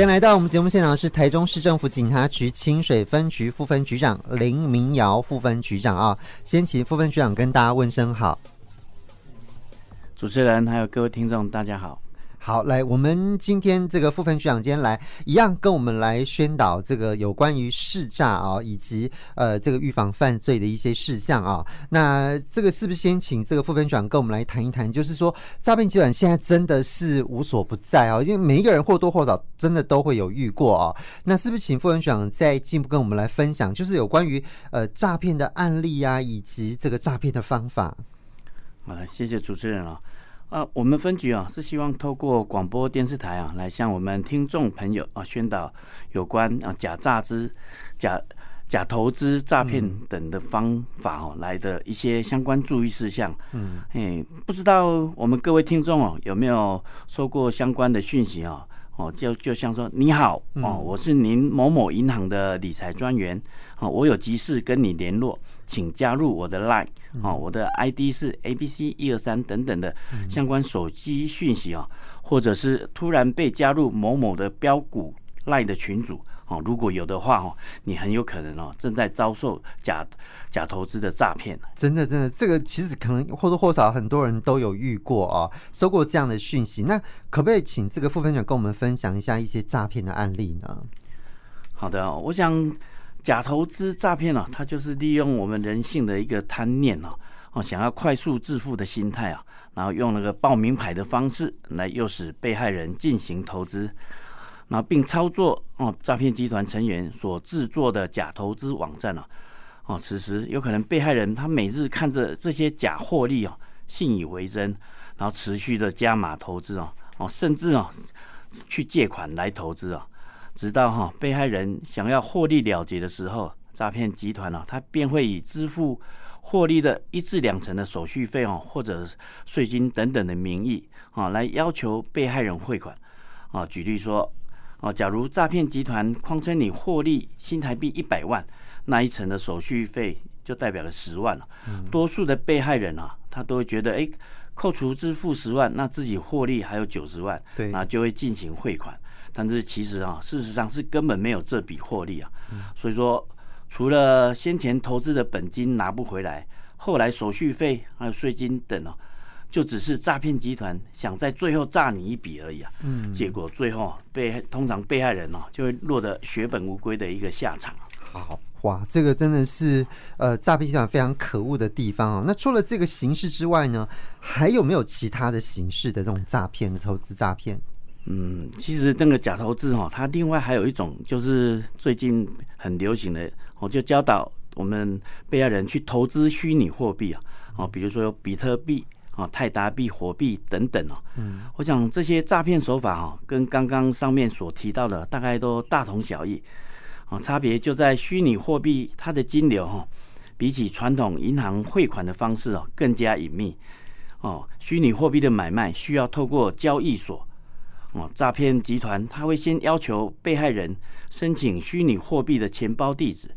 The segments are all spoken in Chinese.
先来到我们节目现场的是台中市政府警察局清水分局副分局长林明尧副分局长啊，先请副分局长跟大家问声好。主持人还有各位听众，大家好。好，来，我们今天这个副分局长今天来一样跟我们来宣导这个有关于试诈啊，以及呃这个预防犯罪的一些事项啊。那这个是不是先请这个副分局长跟我们来谈一谈？就是说诈骗集团现在真的是无所不在啊，因为每一个人或多或少真的都会有遇过啊。那是不是请副分局长再进一步跟我们来分享，就是有关于呃诈骗的案例啊，以及这个诈骗的方法？好了，谢谢主持人啊。啊，我们分局啊是希望透过广播电视台啊来向我们听众朋友啊宣导有关啊假诈资、假假投资诈骗等的方法哦，来的一些相关注意事项。嗯，哎，不知道我们各位听众哦有没有收过相关的讯息啊？哦，就就像说你好哦，我是您某某银行的理财专员哦，我有急事跟你联络，请加入我的 Line 哦，我的 ID 是 ABC 一二三等等的相关手机讯息啊，或者是突然被加入某某的标股 Line 的群组。哦，如果有的话哦，你很有可能哦正在遭受假假投资的诈骗。真的，真的，这个其实可能或多或少很多人都有遇过啊，收过这样的讯息。那可不可以请这个副分享跟我们分享一下一些诈骗的案例呢？好的，我想假投资诈骗呢，它就是利用我们人性的一个贪念哦，哦，想要快速致富的心态啊，然后用那个报名牌的方式来诱使被害人进行投资。然后并操作哦，诈骗集团成员所制作的假投资网站哦，哦，此时有可能被害人他每日看着这些假获利哦，信以为真，然后持续的加码投资哦，哦，甚至哦去借款来投资哦，直到哈被害人想要获利了结的时候，诈骗集团呢，他便会以支付获利的一至两成的手续费哦，或者税金等等的名义啊，来要求被害人汇款啊，举例说。哦，假如诈骗集团谎称你获利新台币一百万，那一层的手续费就代表了十万了。多数的被害人啊，他都会觉得，哎，扣除支付十万，那自己获利还有九十万，对，那就会进行汇款。但是其实啊，事实上是根本没有这笔获利啊。所以说，除了先前投资的本金拿不回来，后来手续费还有税金等哦。就只是诈骗集团想在最后诈你一笔而已啊，嗯，结果最后被通常被害人哦就会落得血本无归的一个下场。好哇，这个真的是呃诈骗集团非常可恶的地方啊。那除了这个形式之外呢，还有没有其他的形式的这种诈骗的投资诈骗？嗯，其实那个假投资哈，它另外还有一种就是最近很流行的，我就教导我们被害人去投资虚拟货币啊，哦，比如说有比特币。啊，泰达币、火币等等哦，嗯，我想这些诈骗手法哈，跟刚刚上面所提到的大概都大同小异，啊，差别就在虚拟货币它的金流哈，比起传统银行汇款的方式哦更加隐秘，哦，虚拟货币的买卖需要透过交易所，哦，诈骗集团他会先要求被害人申请虚拟货币的钱包地址。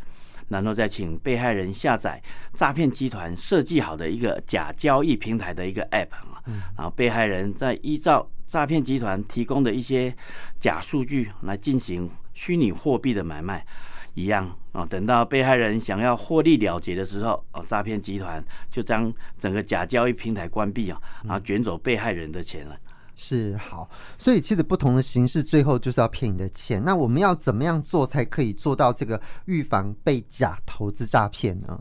然后再请被害人下载诈骗集团设计好的一个假交易平台的一个 App 啊，然后被害人再依照诈骗集团提供的一些假数据来进行虚拟货币的买卖，一样啊。等到被害人想要获利了结的时候，哦，诈骗集团就将整个假交易平台关闭啊，然后卷走被害人的钱了。是好，所以其实不同的形式，最后就是要骗你的钱。那我们要怎么样做才可以做到这个预防被假投资诈骗呢？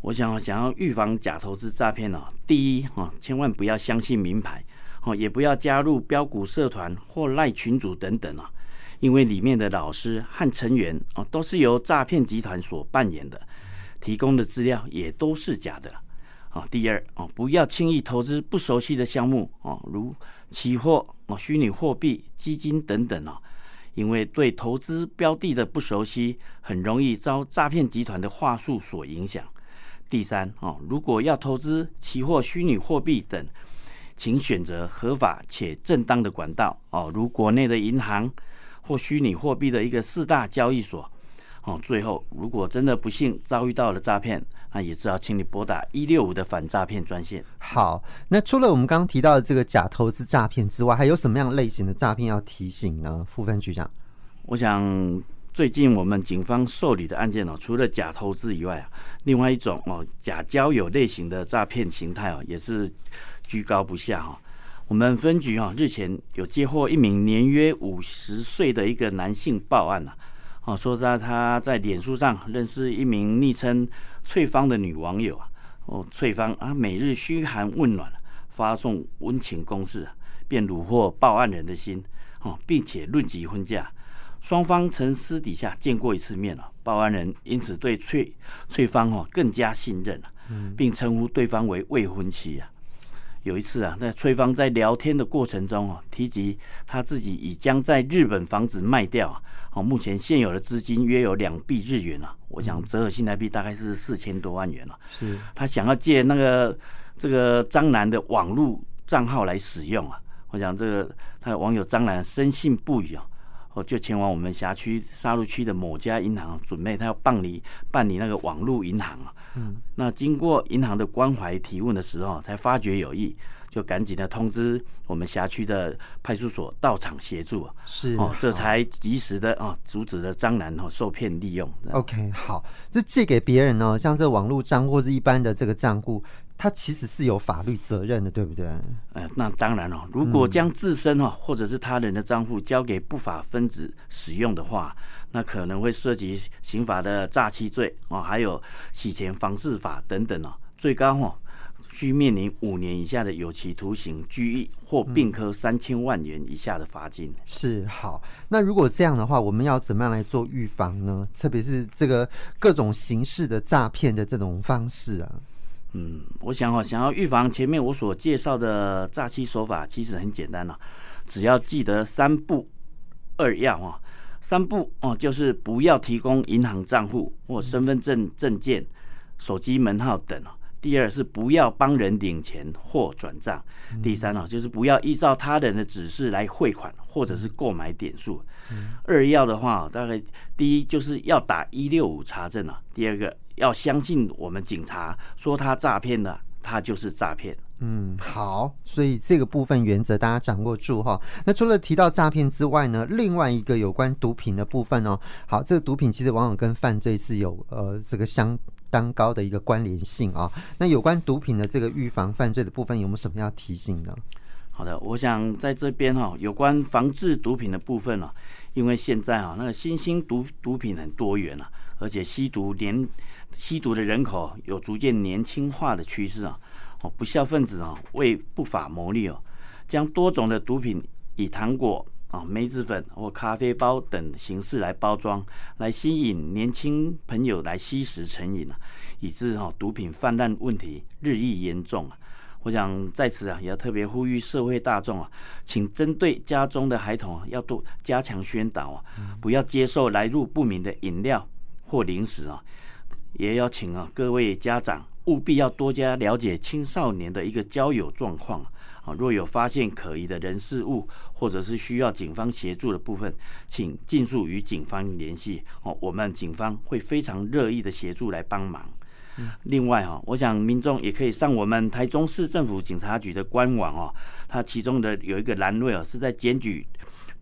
我想想要预防假投资诈骗呢，第一啊，千万不要相信名牌哦，也不要加入标股社团或赖群组等等啊，因为里面的老师和成员哦，都是由诈骗集团所扮演的，提供的资料也都是假的。啊，第二哦，不要轻易投资不熟悉的项目哦，如期货哦、虚拟货币、基金等等哦，因为对投资标的的不熟悉，很容易遭诈骗集团的话术所影响。第三哦，如果要投资期货、虚拟货币等，请选择合法且正当的管道哦，如国内的银行或虚拟货币的一个四大交易所哦，最后如果真的不幸遭遇到了诈骗，那也是要请你拨打一六五的反诈骗专线。好，那除了我们刚刚提到的这个假投资诈骗之外，还有什么样类型的诈骗要提醒呢？副分局长，我想最近我们警方受理的案件哦，除了假投资以外啊，另外一种哦假交友类型的诈骗形态哦，也是居高不下哈。我们分局啊，日前有接获一名年约五十岁的一个男性报案啊，哦，说在他在脸书上认识一名昵称翠芳的女网友啊，哦，翠芳啊，每日嘘寒问暖，发送温情攻势啊，便虏获报案人的心哦，并且论及婚嫁，双方曾私底下见过一次面了，报案人因此对翠翠芳哦更加信任了，并称呼对方为未婚妻啊。有一次啊，那翠芳在聊天的过程中啊，提及他自己已将在日本房子卖掉啊哦，目前现有的资金约有两币日元啊，我想折合新台币大概是四千多万元了。是，他想要借那个这个张楠的网络账号来使用啊，我想这个他的网友张楠深信不疑啊。哦，就前往我们辖区沙鹿区的某家银行，准备他要办理办理那个网络银行啊。嗯，那经过银行的关怀提问的时候，才发觉有异，就赶紧的通知我们辖区的派出所到场协助。是哦，这才及时的哦阻止了张男哦受骗利用。OK，好，这借给别人呢，像这网络账或是一般的这个账户。他其实是有法律责任的，对不对？呃，那当然了。如果将自身哦，或者是他人的账户交给不法分子使用的话，那可能会涉及刑法的诈欺罪哦，还有洗钱防治法等等哦，最高哦需面临五年以下的有期徒刑、拘役或并科三千万元以下的罚金。是，好。那如果这样的话，我们要怎么样来做预防呢？特别是这个各种形式的诈骗的这种方式啊。嗯，我想哦，想要预防前面我所介绍的诈欺手法，其实很简单了，只要记得三不二要啊。三不哦，就是不要提供银行账户或身份证证件、手机门号等哦。第二是不要帮人领钱或转账。第三哦，就是不要依照他人的指示来汇款或者是购买点数。二要的话，大概第一就是要打一六五查证啊，第二个。要相信我们警察说他诈骗的，他就是诈骗。嗯，好，所以这个部分原则大家掌握住哈。那除了提到诈骗之外呢，另外一个有关毒品的部分哦。好，这个毒品其实往往跟犯罪是有呃这个相当高的一个关联性啊。那有关毒品的这个预防犯罪的部分，有没有什么要提醒呢？好的，我想在这边哈，有关防治毒品的部分呢，因为现在啊那个新兴毒毒品很多元啊，而且吸毒年。吸毒的人口有逐渐年轻化的趋势啊！哦，不孝分子啊，为不法牟利哦，将多种的毒品以糖果啊、梅子粉或咖啡包等形式来包装，来吸引年轻朋友来吸食成瘾啊，以致哈毒品泛滥问题日益严重啊！我想在此啊，也要特别呼吁社会大众啊，请针对家中的孩童啊，要多加强宣导啊，不要接受来路不明的饮料或零食啊。也要请啊各位家长务必要多加了解青少年的一个交友状况啊，若有发现可疑的人事物，或者是需要警方协助的部分，请尽速与警方联系哦，我们警方会非常乐意的协助来帮忙。另外哈，我想民众也可以上我们台中市政府警察局的官网哦，它其中的有一个栏位哦，是在检举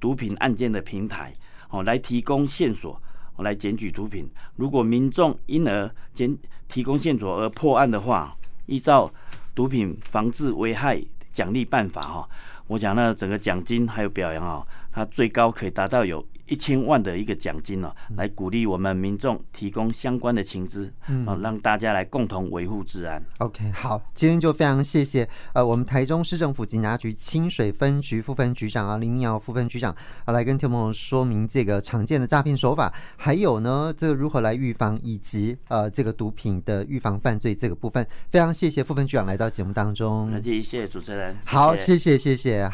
毒品案件的平台哦，来提供线索。来检举毒品，如果民众因而检提供线索而破案的话，依照毒品防治危害奖励办法哈，我讲那整个奖金还有表扬啊，它最高可以达到有。一千万的一个奖金呢，来鼓励我们民众提供相关的情资，嗯，让大家来共同维护治安。OK，好，今天就非常谢谢呃，我们台中市政府警察局清水分局副分局长啊林明尧副分局长啊来跟听众朋友说明这个常见的诈骗手法，还有呢这个如何来预防，以及呃这个毒品的预防犯罪这个部分，非常谢谢副分局长来到节目当中。那谢谢主持人，好，谢谢谢谢。